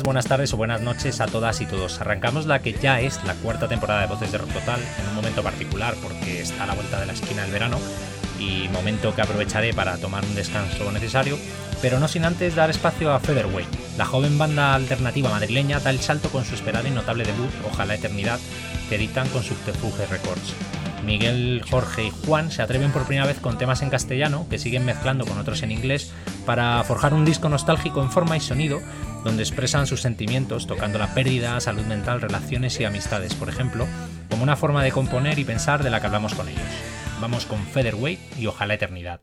buenas tardes o buenas noches a todas y todos. Arrancamos la que ya es la cuarta temporada de Voces de Rock Total en un momento particular porque está a la vuelta de la esquina del verano y momento que aprovecharé para tomar un descanso necesario, pero no sin antes dar espacio a Featherweight. La joven banda alternativa madrileña da el salto con su esperado y notable debut, Ojalá Eternidad, que editan con Subterfuge Records. Miguel, Jorge y Juan se atreven por primera vez con temas en castellano, que siguen mezclando con otros en inglés, para forjar un disco nostálgico en forma y sonido, donde expresan sus sentimientos tocando la pérdida, salud mental, relaciones y amistades, por ejemplo, como una forma de componer y pensar de la que hablamos con ellos. Vamos con Featherweight y Ojalá Eternidad.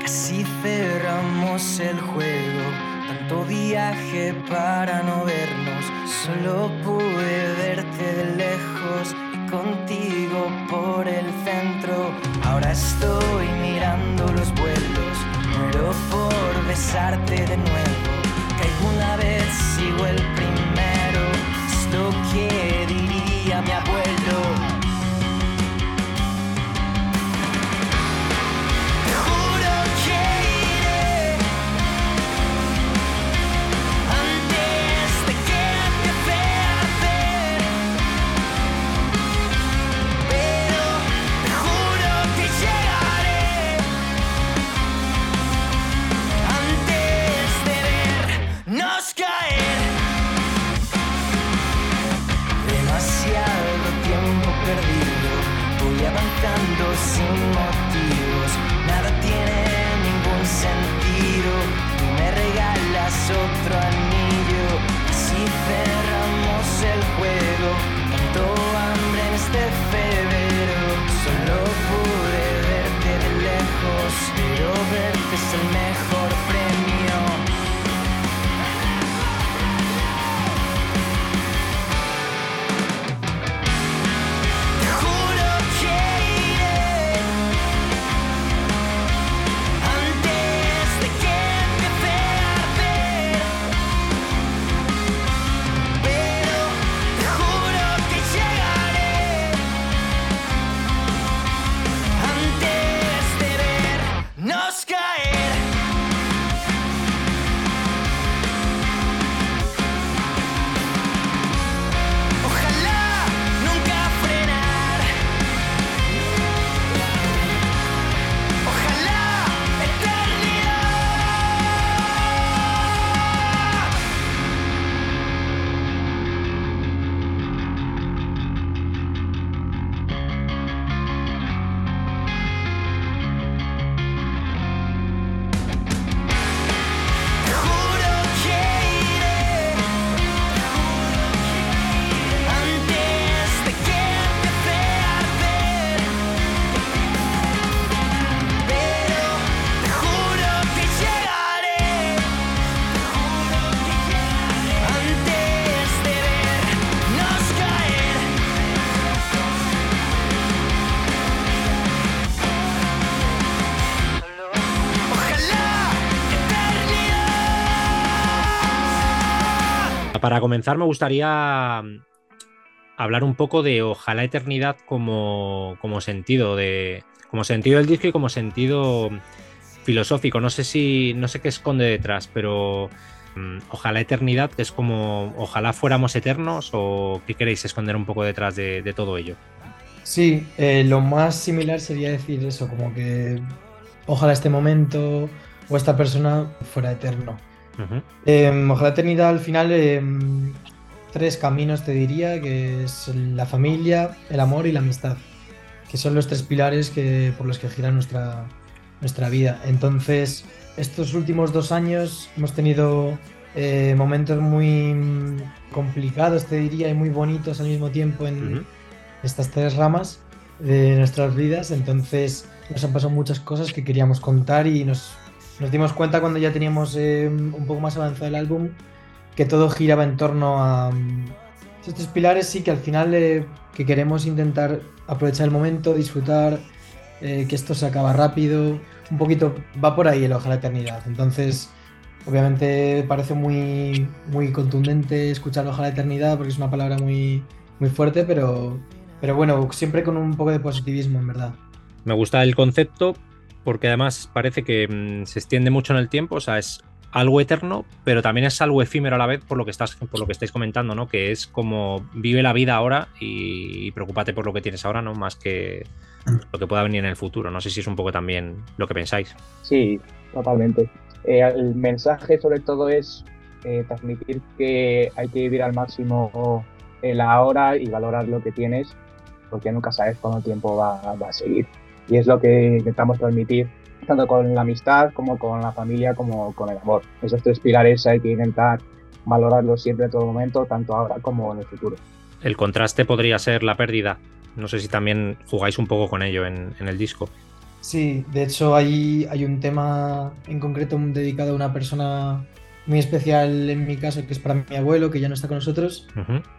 Casi cerramos el juego, viaje para no vernos, solo pude verte de lejos y contigo por el centro. Ahora estoy mirando los vuelos, muero por besarte de nuevo. Que alguna vez sigo el primero, es lo que diría mi abuelo. Comenzar me gustaría mm, hablar un poco de Ojalá Eternidad como, como sentido de como sentido del disco y como sentido filosófico. No sé si no sé qué esconde detrás, pero mm, Ojalá Eternidad que es como Ojalá fuéramos eternos o qué queréis esconder un poco detrás de, de todo ello. Sí, eh, lo más similar sería decir eso, como que ojalá este momento o esta persona fuera eterno. Ujú. Eh, ojalá eternidad al final, eh, tres caminos te diría, que es la familia, el amor y la amistad, que son los tres pilares que, por los que gira nuestra, nuestra vida. Entonces, estos últimos dos años hemos tenido eh, momentos muy complicados, te diría, y muy bonitos al mismo tiempo en estas tres ramas de nuestras vidas. Entonces, nos han pasado muchas cosas que queríamos contar y nos, nos dimos cuenta cuando ya teníamos eh, un poco más avanzado el álbum que todo giraba en torno a mm, estos pilares, sí que al final eh, que queremos intentar aprovechar el momento, disfrutar, eh, que esto se acaba rápido, un poquito va por ahí el ojalá eternidad. Entonces, obviamente parece muy, muy contundente escuchar ojalá eternidad porque es una palabra muy, muy fuerte, pero, pero bueno, siempre con un poco de positivismo, en verdad. Me gusta el concepto porque además parece que mm, se extiende mucho en el tiempo, o sea, es algo eterno, pero también es algo efímero a la vez por lo que estás, por lo que estáis comentando, ¿no? Que es como vive la vida ahora y, preocúpate por lo que tienes ahora, ¿no? Más que lo que pueda venir en el futuro. No sé si es un poco también lo que pensáis. Sí, totalmente. Eh, el mensaje sobre todo es eh, transmitir que hay que vivir al máximo el ahora y valorar lo que tienes, porque nunca sabes cuánto tiempo va, va a seguir. Y es lo que intentamos transmitir tanto con la amistad como con la familia como con el amor. Esos tres pilares hay que intentar valorarlos siempre en todo momento, tanto ahora como en el futuro. El contraste podría ser la pérdida. No sé si también jugáis un poco con ello en, el disco. Sí, de hecho hay, hay un tema en concreto dedicado a una persona muy especial en mi caso, que es para mi abuelo, que ya no está con nosotros.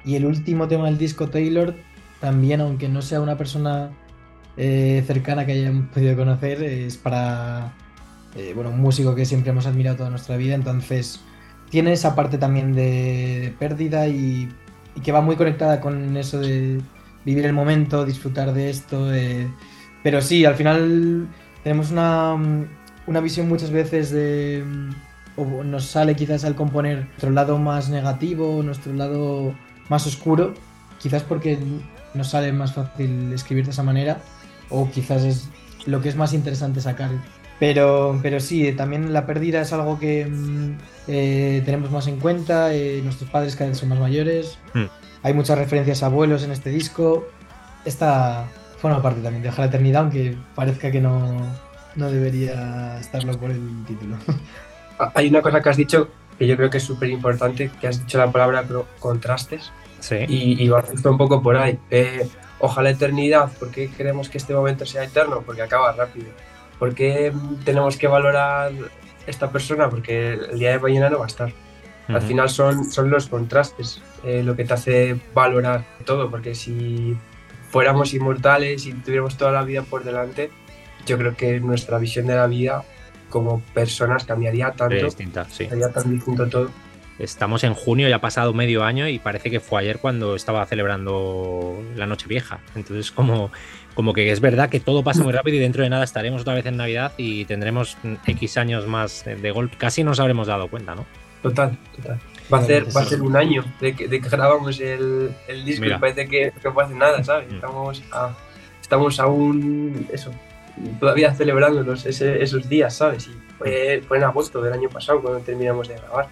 Y el último tema del disco, Taylor, también, aunque no sea una persona eh, cercana que hayamos podido conocer es para eh, bueno, un músico que siempre hemos admirado toda nuestra vida, entonces tiene esa parte también de, pérdida y, que va muy conectada con eso de vivir el momento, disfrutar de esto, pero sí, al final tenemos una, una visión muchas veces de... o nos sale quizás al componer nuestro lado más negativo, nuestro lado más oscuro, quizás porque nos sale más fácil escribir de esa manera o quizás es lo que es más interesante sacar. Pero, pero sí, también la pérdida es algo que mm, eh, tenemos más en cuenta, eh, nuestros padres cada vez son más mayores, hmm. hay muchas referencias a abuelos en este disco, esta forma parte también de la Eternidad, aunque parezca que no, no debería estarlo por el título. Hay una cosa que has dicho que yo creo que es súper importante, que has dicho la palabra contrastes, sí. y, y va justo un poco por ahí. Eh, ojalá eternidad, ¿por qué queremos que este momento sea eterno? Porque acaba rápido. ¿Por qué tenemos que valorar esta persona? Porque el día de mañana no va a estar. Al final son, son los contrastes eh, lo que te hace valorar todo, porque si fuéramos inmortales y tuviéramos toda la vida por delante, yo creo que nuestra visión de la vida como personas cambiaría tanto, distinta, sí. sería tan distinto todo. Estamos en junio, ya ha pasado medio año y parece que fue ayer cuando estaba celebrando la noche vieja. Entonces, como, como que es verdad que todo pasa muy rápido y dentro de nada estaremos otra vez en Navidad y tendremos X años más de golpe. Casi nos habremos dado cuenta, ¿no? Total, total. Va a ser, va a ser un año de que, grabamos el, disco y parece que, no hace nada, ¿sabes? Mm. Estamos, estamos aún, eso, todavía celebrándonos esos días, ¿sabes? Y fue, fue en agosto del año pasado cuando terminamos de grabar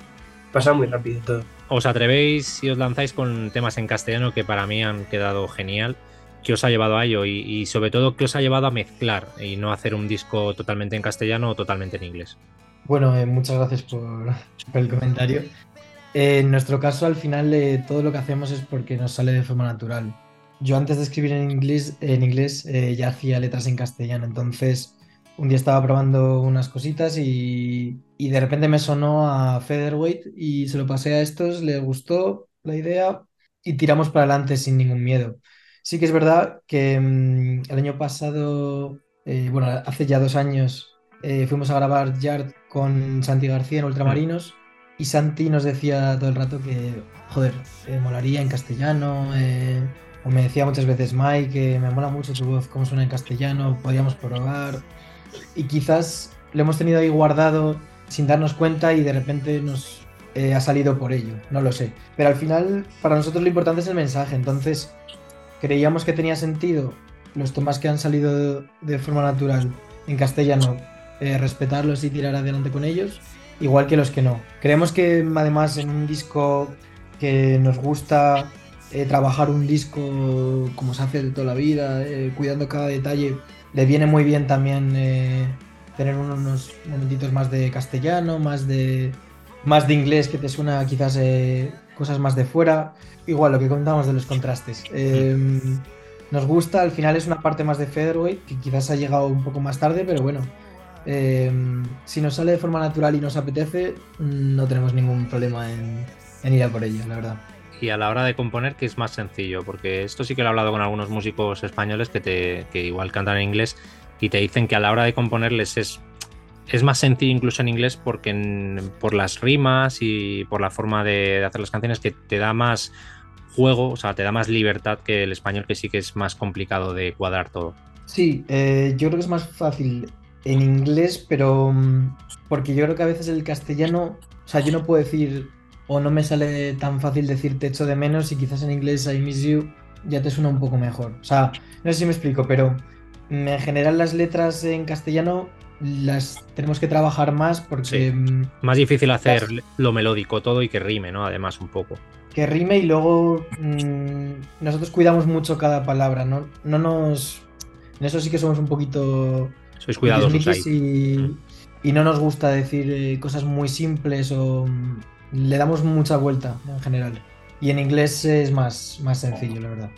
pasa muy rápido todo. ¿Os atrevéis y os lanzáis con temas en castellano que para mí han quedado genial? ¿Qué os ha llevado a ello? Y, sobre todo, ¿qué os ha llevado a mezclar y no hacer un disco totalmente en castellano o totalmente en inglés? Bueno, eh, muchas gracias por, el comentario. Eh, en nuestro caso, al final, eh, todo lo que hacemos es porque nos sale de forma natural. Yo antes de escribir en inglés, en inglés ya hacía letras en castellano, entonces un día estaba probando unas cositas y, de repente me sonó a Featherweight y se lo pasé a estos, les gustó la idea y tiramos para adelante sin ningún miedo. Sí que es verdad que mm, el año pasado, eh, bueno, hace ya dos años, eh, fuimos a grabar Yard con Santi García en Ultramarinos y Santi nos decía todo el rato que, joder, eh, molaría en castellano, o me decía muchas veces, Mike, que me mola mucho tu voz, cómo suena en castellano, podríamos probar y quizás lo hemos tenido ahí guardado sin darnos cuenta y de repente nos eh, ha salido por ello, no lo sé. Pero al final, para nosotros lo importante es el mensaje, entonces creíamos que tenía sentido los temas que han salido de forma natural en castellano, eh, respetarlos y tirar adelante con ellos, igual que los que no. Creemos que además en un disco que nos gusta eh, trabajar un disco como se hace de toda la vida, cuidando cada detalle, le viene muy bien también eh, tener unos momentitos más de castellano, más de, más de inglés que te suena quizás eh, cosas más de fuera. Igual lo que contamos de los contrastes. Em, nos gusta, al final es una parte más de Featherweight que quizás ha llegado un poco más tarde, pero bueno. Em, si nos sale de forma natural y nos apetece, no tenemos ningún problema en, en ir a por ello, la verdad y a la hora de componer que es más sencillo, porque esto sí que lo he hablado con algunos músicos españoles que, te, que igual cantan en inglés y te dicen que a la hora de componerles es, es más sencillo incluso en inglés porque por las rimas y por la forma de, hacer las canciones que te da más juego, o sea, te da más libertad que el español, que sí que es más complicado de cuadrar todo. Sí, eh, yo creo que es más fácil en inglés, pero mm, porque yo creo que a veces el castellano, o sea, yo no puedo decir o no me sale tan fácil decir te echo de menos y quizás en inglés I miss you ya te suena un poco mejor. O sea, no sé si me explico, pero en general las letras en castellano las tenemos que trabajar más porque... Mm, más difícil hacer lo melódico todo y que rime, ¿no? Además un poco. Que rime y luego mm, nosotros cuidamos mucho cada palabra, ¿no? No nos... En eso sí que somos un poquito... Sois cuidadosos ahí. Y, y, no nos gusta decir eh, cosas muy simples o... Le damos mucha vuelta en general. Y en inglés es más, más sencillo, la verdad.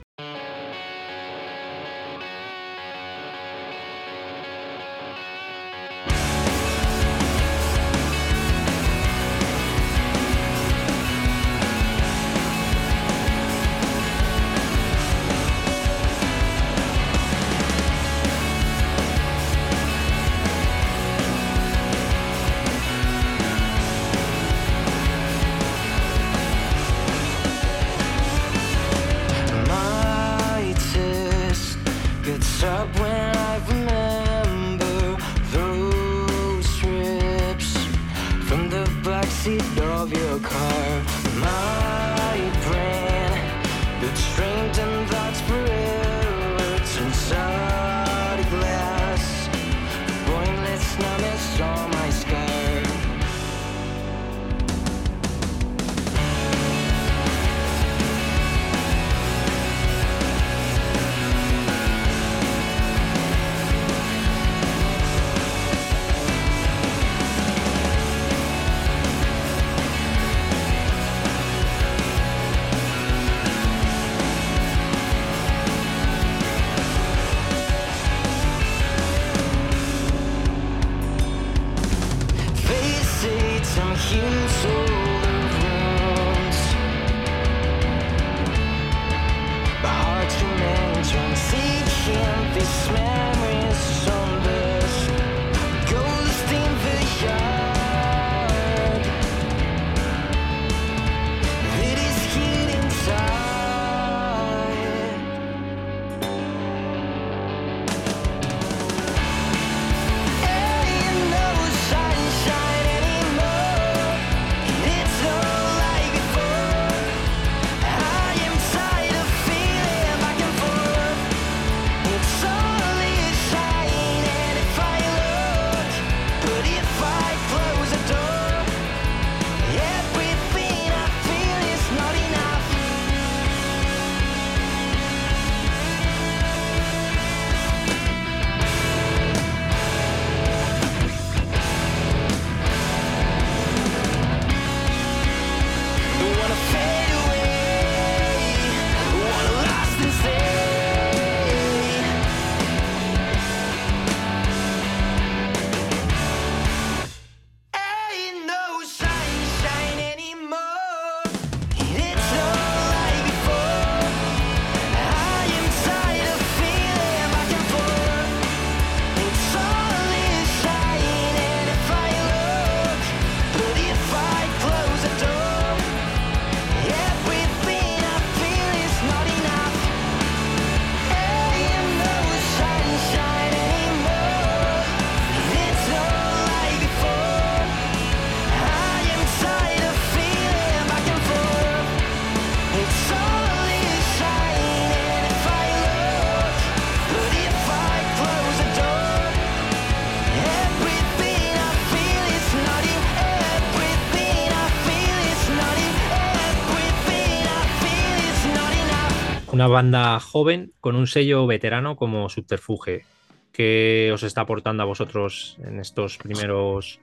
Una banda joven con un sello veterano como Subterfuge. ¿Qué os está aportando a vosotros en estos primeros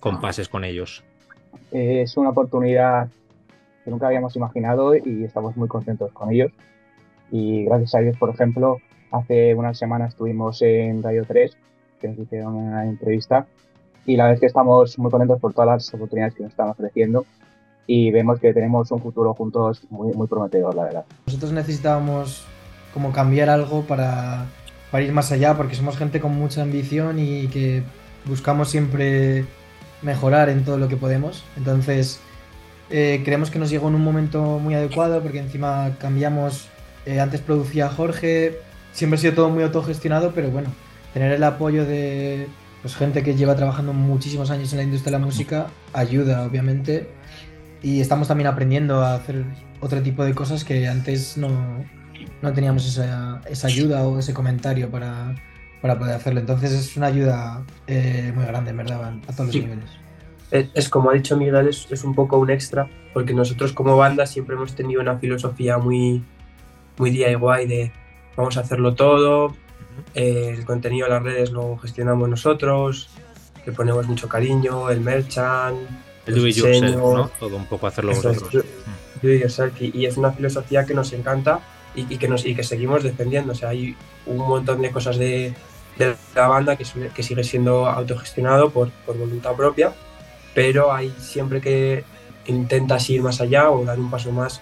compases con ellos? Es una oportunidad que nunca habíamos imaginado y estamos muy contentos con ellos. Y gracias a ellos, por ejemplo, hace unas semanas estuvimos en Radio 3, que nos hicieron una entrevista, y la verdad es que estamos muy contentos por todas las oportunidades que nos están ofreciendo y vemos que tenemos un futuro juntos muy, muy prometedor, la verdad. Nosotros necesitábamos como cambiar algo para, para ir más allá, porque somos gente con mucha ambición y que buscamos siempre mejorar en todo lo que podemos. Entonces, eh, creemos que nos llegó en un momento muy adecuado porque encima cambiamos, eh, antes producía Jorge, siempre ha sido todo muy autogestionado, pero bueno, tener el apoyo de pues, gente que lleva trabajando muchísimos años en la industria de la música ayuda, obviamente, y estamos también aprendiendo a hacer otro tipo de cosas que antes no, no teníamos esa, esa, ayuda o ese comentario para, para, poder hacerlo. Entonces es una ayuda eh, muy grande, en verdad, a todos los niveles. Es, como ha dicho Miguel, es, es, un poco un extra, porque nosotros como banda siempre hemos tenido una filosofía muy, muy DIY de vamos a hacerlo todo, eh, el contenido de las redes lo gestionamos nosotros, le ponemos mucho cariño, el merchant, el do it yourself, ¿no? Todo un poco hacerlo vosotros. Do it yourself, y, es una filosofía que nos encanta y, que, nos, y que seguimos defendiendo. O sea, hay un montón de cosas de, de la banda que, que, sigue siendo autogestionado por, por voluntad propia, pero hay siempre que intentas ir más allá o dar un paso más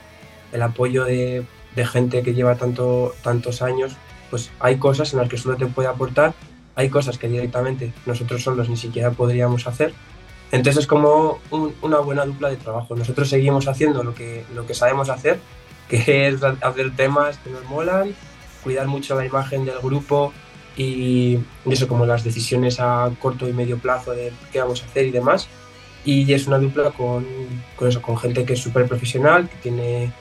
el apoyo de, de gente que lleva tanto, tantos años pues hay cosas en las que solo te puede aportar, hay cosas que directamente nosotros solos ni siquiera podríamos hacer. Entonces es como una buena dupla de trabajo. Nosotros seguimos haciendo lo que, lo que sabemos hacer, que es hacer temas que nos molan, cuidar mucho la imagen del grupo y eso como las decisiones a corto y medio plazo de qué vamos a hacer y demás. Y es una dupla con, con eso, con gente que es súper profesional, que tiene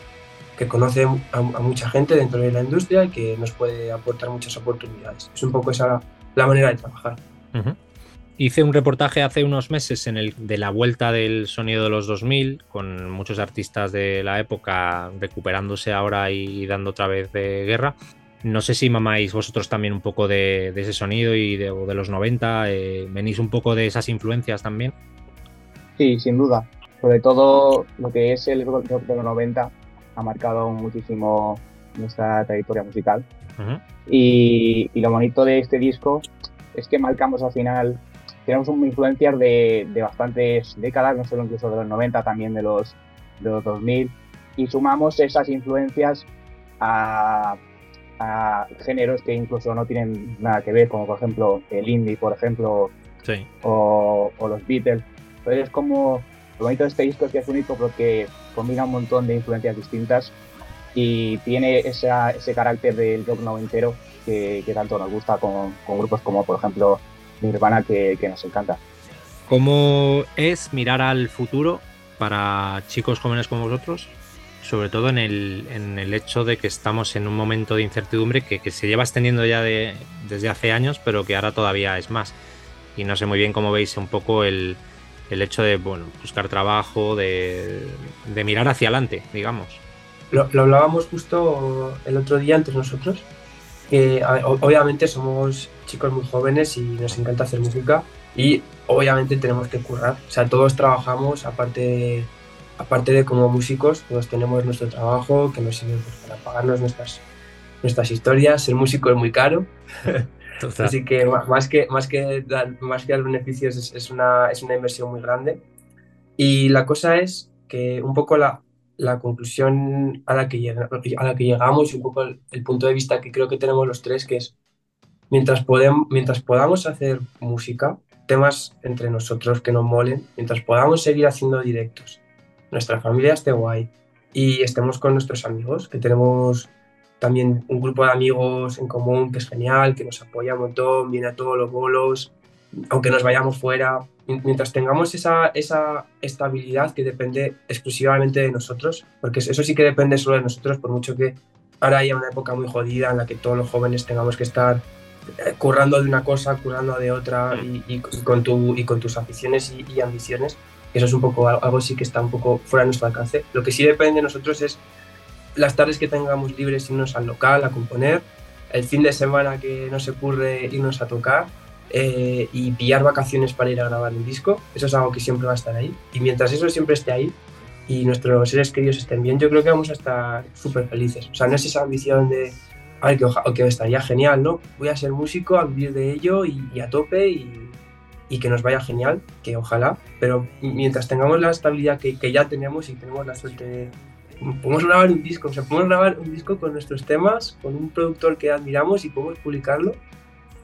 que conoce a, mucha gente dentro de la industria y que nos puede aportar muchas oportunidades. Es un poco esa la manera de trabajar. Hice un reportaje hace unos meses en el, de la vuelta del sonido de los 2000 con muchos artistas de la época recuperándose ahora y dando otra vez de guerra. No sé si mamáis vosotros también un poco de, ese sonido y de, de los 90, eh, venís un poco de esas influencias también. Sí, sin duda. Sobre todo lo que es el rock de los 90 ha marcado muchísimo nuestra trayectoria musical. y, lo bonito de este disco es que marcamos al final, tenemos una influencias de, de, bastantes décadas, no solo incluso de los 90, también de los, de los 2000, y sumamos esas influencias a, a, géneros que incluso no tienen nada que ver, como por ejemplo el indie, por ejemplo, o, o, los Beatles. Entonces es como, lo bonito de este disco es que es único porque combina un montón de influencias distintas y tiene ese carácter del rock noventero que, que tanto nos gusta con, grupos como, por ejemplo, Nirvana, que, que nos encanta. ¿Cómo es mirar al futuro para chicos jóvenes como vosotros? Sobre todo en el, en el hecho de que estamos en un momento de incertidumbre que, que se lleva extendiendo ya de, desde hace años, pero que ahora todavía es más. Y no sé muy bien cómo veis un poco el, el hecho de bueno, buscar trabajo, de, de mirar hacia adelante, digamos. Lo, lo, hablábamos justo el otro día entre nosotros, que obviamente somos chicos muy jóvenes y nos encanta hacer música y obviamente tenemos que currar, o sea, todos trabajamos, aparte de, aparte de como músicos, todos tenemos nuestro trabajo que nos sirve pues, para pagarnos nuestras, nuestras historias, ser músico es muy caro. Así que más que, más que, dar, más que dar beneficios es, una, es una inversión muy grande. Y la cosa es que un poco la, la conclusión a la, que llegamos y un poco el, punto de vista que creo que tenemos los tres, que es mientras, podemos, mientras podamos hacer música, temas entre nosotros que nos molen, mientras podamos seguir haciendo directos, nuestra familia esté guay y estemos con nuestros amigos, que tenemos también un grupo de amigos en común que es genial, que nos apoya un montón, viene a todos los bolos, aunque nos vayamos fuera, mientras tengamos esa, esa estabilidad que depende exclusivamente de nosotros, porque eso sí que depende solo de nosotros, por mucho que ahora haya una época muy jodida en la que todos los jóvenes tengamos que estar eh, currando de una cosa, currando de otra y, con, tu, y con tus aficiones y, y ambiciones. Eso es un poco algo sí que está un poco fuera de nuestro alcance. Lo que sí depende de nosotros es las tardes que tengamos libres irnos al local a componer, el fin de semana que no se ocurre irnos a tocar eh, y pillar vacaciones para ir a grabar un disco, eso es algo que siempre va a estar ahí. Y mientras eso siempre esté ahí y nuestros seres queridos estén bien, yo creo que vamos a estar súper felices. O sea, no es esa ambición de, ay, que, que estaría genial, ¿no? Voy a ser músico, a vivir de ello y, a tope y, y, que nos vaya genial, que ojalá, pero mientras tengamos la estabilidad que, que ya tenemos y tenemos la suerte de podemos grabar un disco, o sea, podemos grabar un disco con nuestros temas, con un productor que admiramos y podemos publicarlo.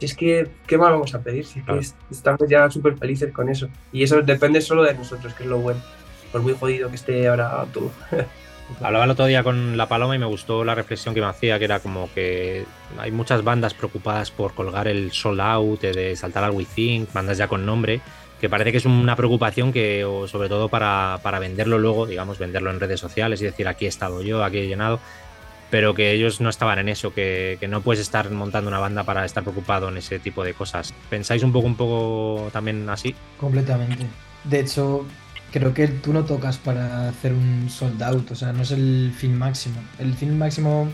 Es que, ¿qué más vamos a pedir? Si es que estamos ya súper felices con eso. Y eso depende solo de nosotros, que es lo bueno. por muy jodido que esté ahora todo. Hablaba el otro día con La Paloma y me gustó la reflexión que me hacía, que era como que hay muchas bandas preocupadas por colgar el sold out, de saltar al We Think, bandas ya con nombre, que parece que es una preocupación que, o sobre todo para, para, venderlo luego, digamos, venderlo en redes sociales y decir aquí he estado yo, aquí he llenado, pero que ellos no estaban en eso, que, que, no puedes estar montando una banda para estar preocupado en ese tipo de cosas. ¿Pensáis un poco, un poco también así? Completamente. De hecho, creo que tú no tocas para hacer un sold out, o sea, no es el fin máximo. El fin máximo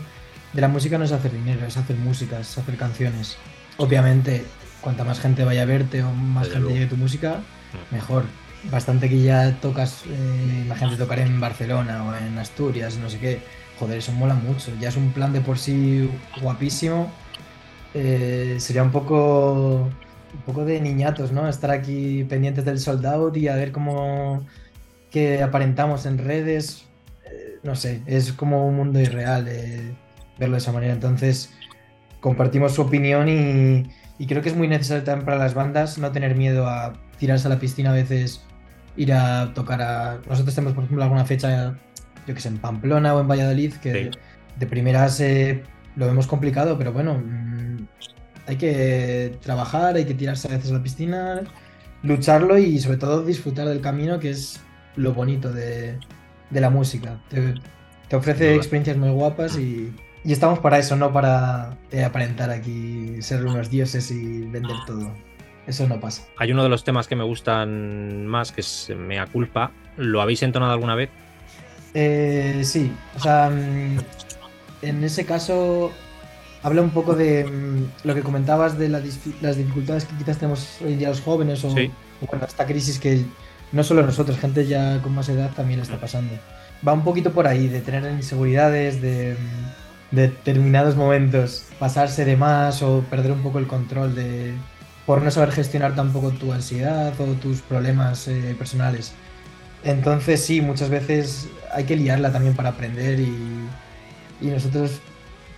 de la música no es hacer dinero, es hacer música, es hacer canciones. Obviamente, cuanta más gente vaya a verte o más Desde gente luego. llegue tu música, mm. mejor. Bastante que ya tocas, eh, imagínate tocar en Barcelona o en Asturias, no sé qué. Joder, eso mola mucho. Ya es un plan de por sí guapísimo. Eh, sería un poco, un poco de niñatos, ¿no? Estar aquí pendientes del sold out y a ver cómo que aparentamos en redes. Eh, no sé, es como un mundo irreal eh, verlo de esa manera. Entonces, compartimos su opinión y, y creo que es muy necesario también para las bandas no tener miedo a tirarse a la piscina a veces, ir a tocar a... Nosotros tenemos, por ejemplo, alguna fecha, yo que sé, en Pamplona o en Valladolid, que sí. de, de, primeras eh, lo vemos complicado, pero bueno, mmm, hay que trabajar, hay que tirarse a veces a la piscina, lucharlo y sobre todo disfrutar del camino, que es lo bonito de, de la música. Te, te ofrece experiencias muy guapas y y estamos para eso, no para eh, aparentar aquí ser unos dioses y vender todo. Eso no pasa. Hay uno de los temas que me gustan más, que es Mea Culpa. ¿Lo habéis entonado alguna vez? Eh, sí, o sea, mm, en ese caso habla un poco de mm, lo que comentabas de la, las dificultades que quizás tenemos hoy en día los jóvenes o, sí. o bueno, esta crisis que no solo nosotros, gente ya con más edad también está pasando. Va un poquito por ahí, de tener inseguridades, de determinados momentos pasarse de más o perder un poco el control de por no saber gestionar tampoco tu ansiedad o tus problemas eh, personales. Entonces sí, muchas veces hay que liarla también para aprender y, y nosotros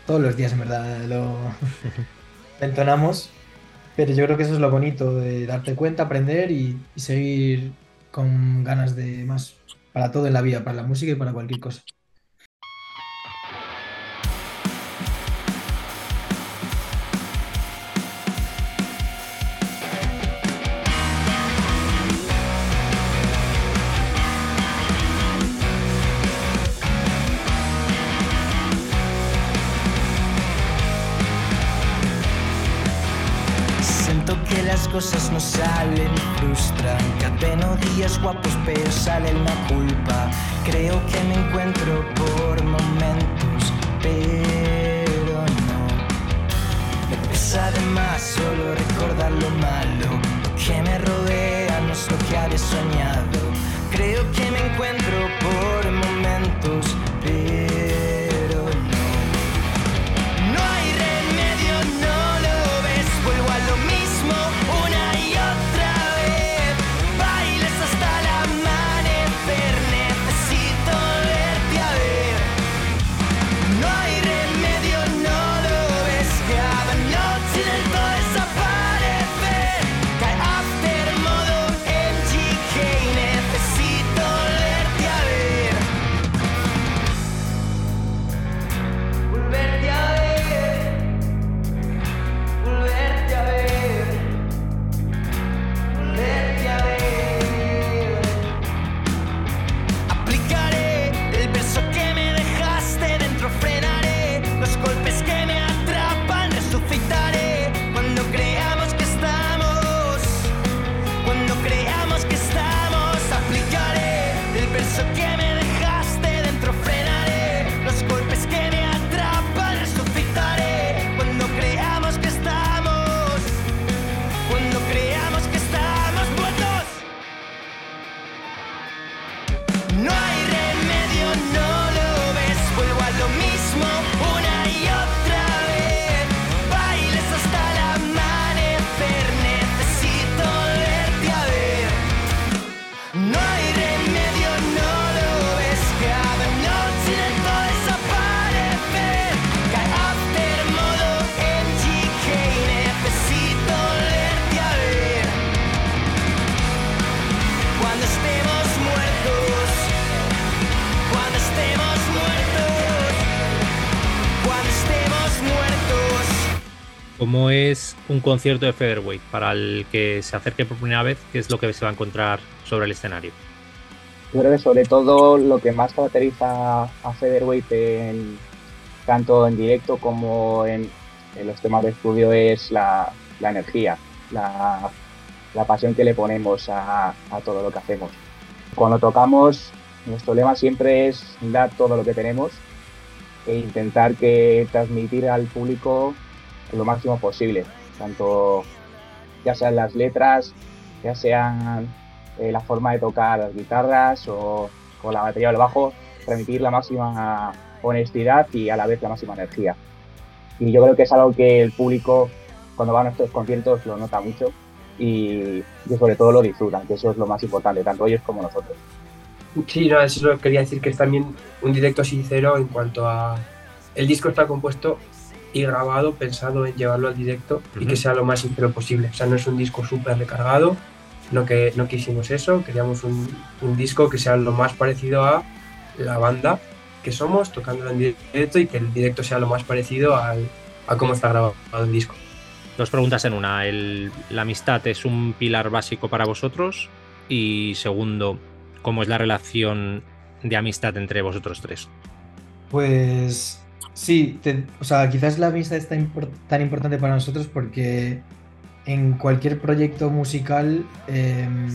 todos los días en verdad lo entonamos, pero yo creo que eso es lo bonito de darte cuenta, aprender y, y seguir con ganas de más para todo en la vida, para la música y para cualquier cosa. Guapos, pero sale una culpa. Creo que me encuentro por momentos, pero no. Me pesa de más solo recordar lo malo. Lo que me rodea no es lo que había soñado. Creo que me encuentro por momentos, ¿Cómo es un concierto de Featherweight para el que se acerque por primera vez? ¿Qué es lo que se va a encontrar sobre el escenario? Yo creo que sobre todo lo que más caracteriza a Featherweight tanto en directo como en, los temas de estudio es la, energía, la, pasión que le ponemos a, a todo lo que hacemos. Cuando tocamos, nuestro lema siempre es dar todo lo que tenemos e intentar que transmitir al público lo máximo posible, tanto ya sean las letras, ya sean eh, la forma de tocar las guitarras o con la batería o el bajo, transmitir la máxima honestidad y a la vez la máxima energía. Y yo creo que es algo que el público cuando va a nuestros conciertos lo nota mucho y, sobre todo lo disfrutan, que eso es lo más importante, tanto ellos como nosotros. Sí, no, eso quería decir que es también un directo sincero en cuanto a el disco está compuesto y grabado pensado en llevarlo al directo y que sea lo más sincero posible. O sea, no es un disco súper recargado, no, que, no quisimos eso, queríamos un, disco que sea lo más parecido a la banda que somos, tocándolo en directo y que el directo sea lo más parecido al, a cómo está grabado el disco. Dos preguntas en una. ¿La amistad es un pilar básico para vosotros? Y segundo, ¿cómo es la relación de amistad entre vosotros tres? Pues Sí, o sea, quizás la amistad es tan, importante para nosotros porque en cualquier proyecto musical em,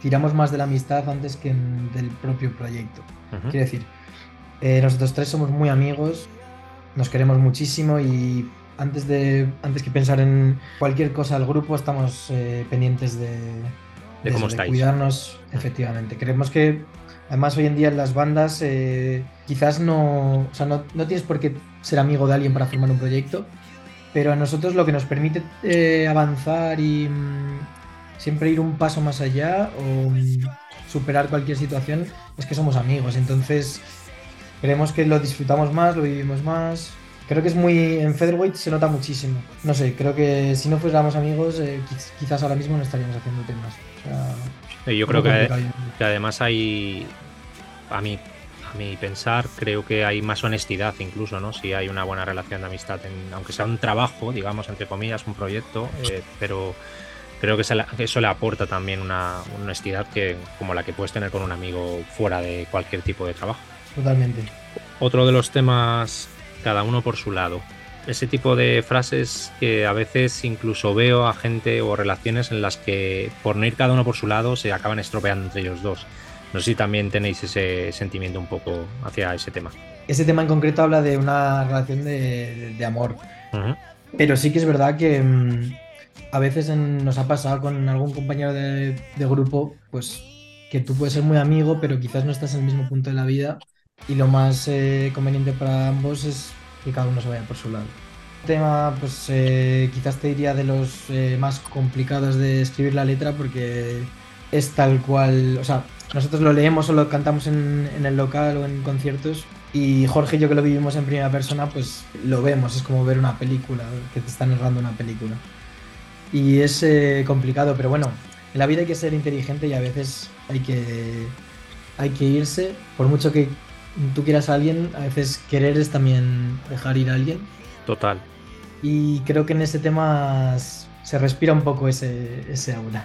tiramos más de la amistad antes que del propio proyecto. Quiero decir, eh, nosotros tres somos muy amigos, nos queremos muchísimo y antes de antes que pensar en cualquier cosa del grupo estamos eh, pendientes de, de, cómo cuidarnos efectivamente. Creemos que Además, hoy en día en las bandas eh, quizás no, o sea, no, tienes por qué ser amigo de alguien para formar un proyecto, pero a nosotros lo que nos permite eh, avanzar y mm, siempre ir un paso más allá o mm, superar cualquier situación es que somos amigos. Entonces, creemos que lo disfrutamos más, lo vivimos más. Creo que es muy. En Featherweight se nota muchísimo. No sé, creo que si no fuéramos amigos, eh, quizás ahora mismo no estaríamos haciendo temas. Yo creo que, que, además hay, a mí, a mi pensar, creo que hay más honestidad incluso, ¿no? Si hay una buena relación de amistad, aunque sea un trabajo, digamos, entre comillas, un proyecto, eh, pero creo que eso le aporta también una, honestidad que, como la que puedes tener con un amigo fuera de cualquier tipo de trabajo. Totalmente. Otro de los temas, cada uno por su lado ese tipo de frases que a veces incluso veo a gente o relaciones en las que por no ir cada uno por su lado se acaban estropeando entre ellos dos. No sé si también tenéis ese sentimiento un poco hacia ese tema. Ese tema en concreto habla de una relación de, amor. Pero sí que es verdad que mm, a veces nos ha pasado con algún compañero de, grupo, pues que tú puedes ser muy amigo, pero quizás no estás en el mismo punto de la vida y lo más eh, conveniente para ambos es que cada uno se vaya por su lado. El tema, pues eh, quizás te diría de los eh, más complicados de escribir la letra porque es tal cual, o sea, nosotros lo leemos o lo cantamos en, el local o en conciertos y Jorge y yo que lo vivimos en primera persona, pues lo vemos, es como ver una película, que te está narrando una película. Y es eh, complicado, pero bueno, en la vida hay que ser inteligente y a veces hay que, hay que irse, por mucho que tú quieras a alguien, a veces querer es también dejar ir a alguien. Total. Y creo que en ese tema se respira un poco ese, ese aura.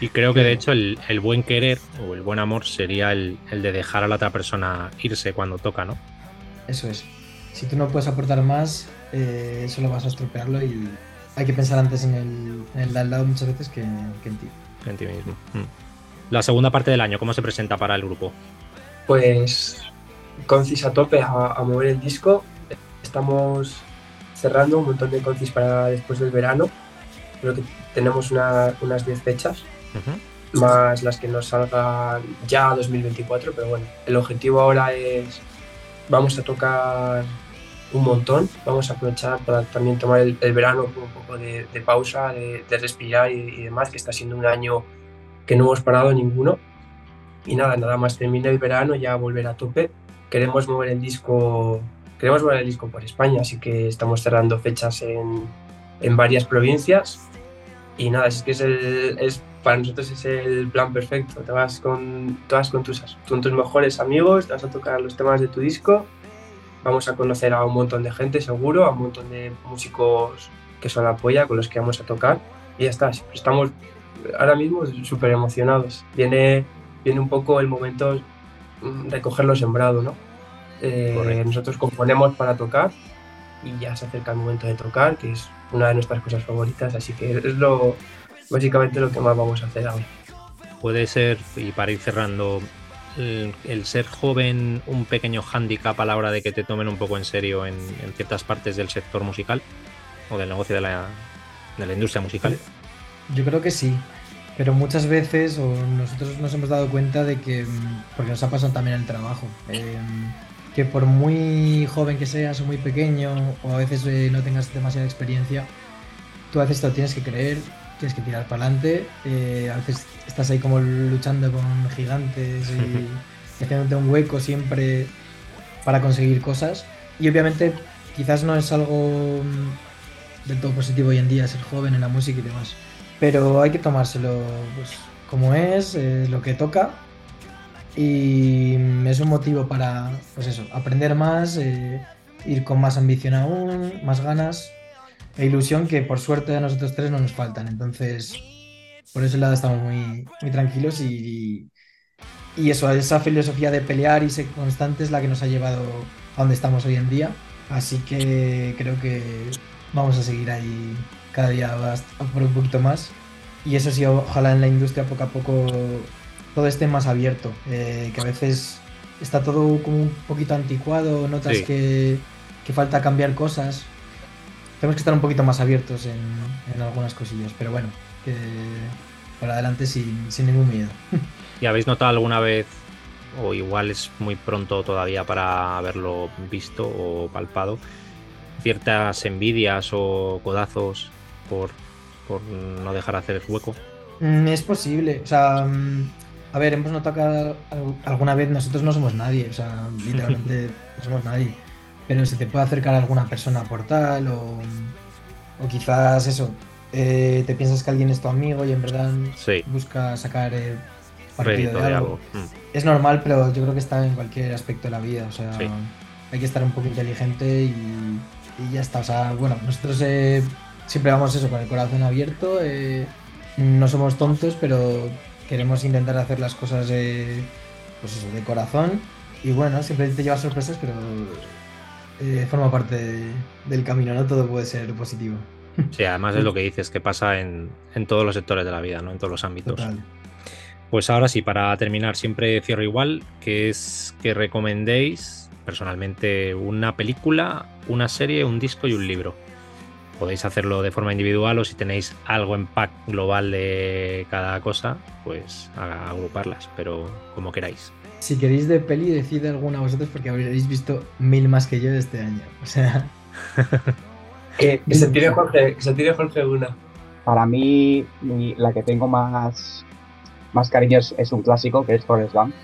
Y creo que de hecho el, buen querer o el buen amor sería el, de dejar a la otra persona irse cuando toca, ¿no? Eso es. Si tú no puedes aportar más, eh, solo vas a estropearlo y hay que pensar antes en el, en el de al lado muchas veces que, en ti. En ti mismo. Mm. La segunda parte del año, ¿cómo se presenta para el grupo? Pues concis a tope a, mover el disco. Estamos cerrando un montón de concis para después del verano. Creo que tenemos unas 10 fechas, más las que nos salgan ya 2024, pero bueno, el objetivo ahora es, vamos a tocar un montón, vamos a aprovechar para también tomar el, verano con un poco de, pausa, de, respirar y, y, demás, que está siendo un año que no hemos parado ninguno. Y nada, nada más termina el verano, ya volver a tope queremos mover el disco, queremos mover el disco por España, así que estamos cerrando fechas en, en varias provincias. Y nada, es que es, el, es para nosotros es el plan perfecto. Te vas con, te vas con, tus, con tus mejores amigos, te vas a tocar los temas de tu disco, vamos a conocer a un montón de gente seguro, a un montón de músicos que son la polla, con los que vamos a tocar y ya está. Estamos ahora mismo súper emocionados. Viene, viene un poco el momento de cogerlo sembrado, ¿no? Eh, nosotros componemos para tocar y ya se acerca el momento de tocar, que es una de nuestras cosas favoritas, así que es lo básicamente lo que más vamos a hacer ahora. Puede ser, y para ir cerrando, el, ser joven un pequeño hándicap a la hora de que te tomen un poco en serio en, ciertas partes del sector musical o del negocio de la, de la industria musical? Yo creo que sí, pero muchas veces o nosotros nos hemos dado cuenta de que, mm, porque nos ha pasado también en el trabajo, em, que por muy joven que seas o muy pequeño o a veces eh, no tengas demasiada experiencia, tú a veces te lo tienes que creer tienes que tirar para adelante. Eh, a veces estás ahí como luchando con gigantes y haciéndote un hueco siempre para conseguir cosas. Y obviamente quizás no es algo mm, del todo positivo hoy en día ser joven en la música y demás. Pero hay que tomárselo pues, como es, es lo que toca. Y es un motivo para, pues eso, aprender más, eh, ir con más ambición aún, más ganas e ilusión que por suerte a nosotros tres no nos faltan. Entonces, por ese lado estamos muy, muy tranquilos y, y, eso, esa filosofía de pelear y ser constante es la que nos ha llevado a donde estamos hoy en día. Así que creo que vamos a seguir ahí cada día por un poquito más. Y eso sí, ojalá en la industria poco a poco todo esté más abierto, eh, que a veces está todo como un poquito anticuado, notas que, que falta cambiar cosas tenemos que estar un poquito más abiertos en, algunas cosillas, pero bueno, que para adelante sin, ningún miedo. ¿Y habéis notado alguna vez, o igual es muy pronto todavía para haberlo visto o palpado, ciertas envidias o codazos por, por no dejar hacer el hueco? Mm, es posible, o sea, mm, a ver, hemos notado que alguna vez nosotros no somos nadie, o sea, literalmente no somos nadie pero se te puede acercar alguna persona por tal o, o quizás eso, eh, te piensas que alguien es tu amigo y en verdad busca sacar eh, partido de algo. Mm. Es normal, pero yo creo que está en cualquier aspecto de la vida, o sea, hay que estar un poco inteligente y, y, ya está. O sea, bueno, nosotros eh, siempre vamos eso con el corazón abierto, no somos tontos, pero queremos intentar hacer las cosas pues eso, de corazón y bueno, siempre te llevas sorpresas, pero eh, forma parte del camino, no todo puede ser positivo. Sí, además es lo que dices, que pasa en, todos los sectores de la vida, ¿no? En todos los ámbitos. Pues ahora sí, para terminar, siempre cierro igual, que es que recomendéis personalmente una película, una serie, un disco y un libro. Podéis hacerlo de forma individual o si tenéis algo en pack global de cada cosa, pues agruparlas, pero como queráis. Si queréis de peli, decid alguna vosotros porque habréis visto mil más que yo de este año. O sea. que, se tire Jorge, se tire Jorge una. Para mí, la que tengo más, más cariño es, un clásico, que es Forrest Gump.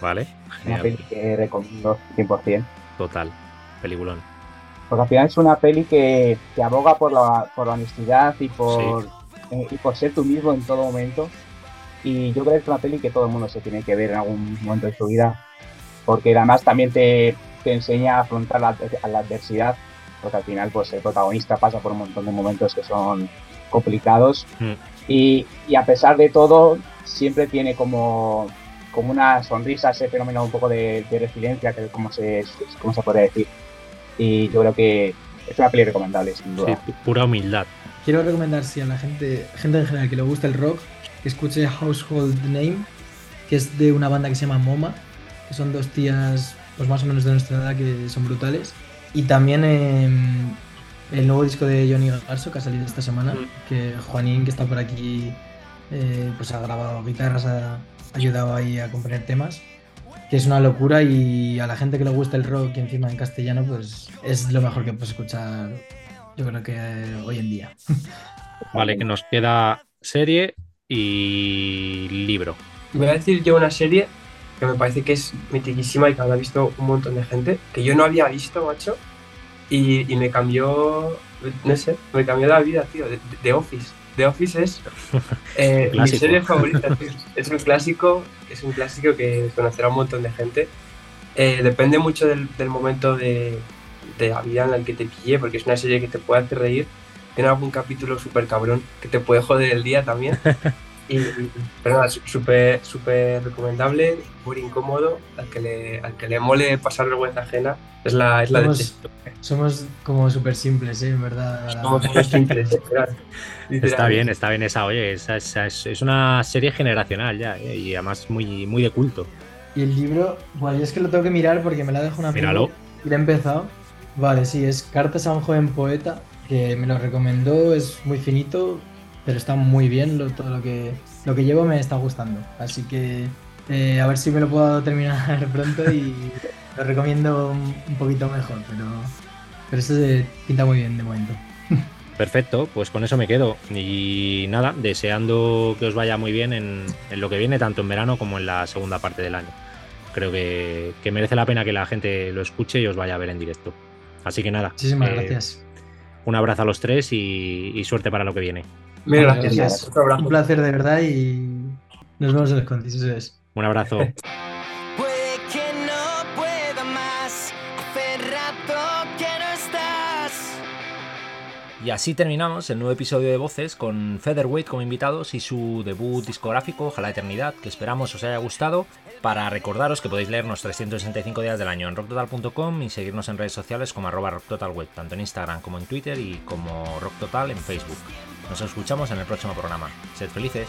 Vale. Una peli que recomiendo 100%. Total, peliculón. Porque al final es una peli que, que aboga por la, por la honestidad y por, eh, y por ser tú mismo en todo momento. Y yo creo que es una peli que todo el mundo se tiene que ver en algún momento de su vida, porque además también te, te enseña a afrontar la, la, adversidad, porque al final pues el protagonista pasa por un montón de momentos que son complicados mm. y, y, a pesar de todo siempre tiene como, como una sonrisa, ese fenómeno un poco de, de resiliencia, que como se, como se puede decir. Y yo creo que es una peli recomendable, sin duda. Sí, pura humildad. Quiero recomendar, si a la gente, gente en general que le gusta el rock, que escuche Household Name, que es de una banda que se llama MoMA, que son dos tías pues más o menos de nuestra edad que son brutales. Y también em, el nuevo disco de Johnny Garso que ha salido esta semana, mm. que Juanín, que está por aquí, eh, pues ha grabado guitarras, ha ayudado ahí a componer temas, que es una locura y a la gente que le gusta el rock y encima en castellano, pues es lo mejor que puedes escuchar, yo creo que eh, hoy en día. Vale, que nos queda serie y libro. Voy a decir yo una serie que me parece que es mitiquísima y que ha visto un montón de gente, que yo no había visto, macho, y, me cambió, no sé, me cambió la vida, tío, de, Office. The Office es eh, mi serie favorita, tío. Es un clásico, es un clásico que conocerá un montón de gente. Eh, depende mucho del, momento de, de, la vida en el que te pille, porque es una serie que te puede hacer reír, tiene algún capítulo súper cabrón que te puede joder el día también. Y, pero nada, súper súper recomendable, muy incómodo, al que le, al que le mole pasar vergüenza ajena, es la, es la Somos- de texto. Somos como súper simples, ¿eh? en verdad. Somos muy simples. Está bien, está bien esa, oye, esa, esa es, es una serie generacional ya, ¿eh? y además muy, muy de culto. Y el libro, bueno, yo es que lo tengo que mirar porque me la dejo una Míralo. y lo he empezado. Vale, sí, es Cartas a un joven poeta, que me lo recomendó, es muy finito, pero está muy bien, lo- todo lo que, lo que llevo me está gustando. Así que eh, a ver si me lo puedo terminar pronto y lo recomiendo un, poquito mejor, pero, pero eso se pinta muy bien de momento. Perfecto, pues con eso me quedo. Y nada, deseando que os vaya muy bien en, en lo que viene, tanto en verano como en la segunda parte del año. Creo que, que merece la pena que la gente lo escuche y os vaya a ver en directo. Así que nada, Muchísimas eh, gracias. Un abrazo a los tres y, y suerte para lo que viene. Mil gracias. gracias. Un placer de verdad y nos vemos en los es. Un abrazo. Y así terminamos el nuevo episodio de Voces con Featherweight como invitados y su debut discográfico, Ojalá Eternidad, que esperamos os haya gustado. Para recordaros que podéis leernos 365 días del año en rocktotal.com y seguirnos en redes sociales como arroba rocktotalweb, tanto en Instagram como en Twitter y como rocktotal en Facebook. Nos escuchamos en el próximo programa. Sed felices.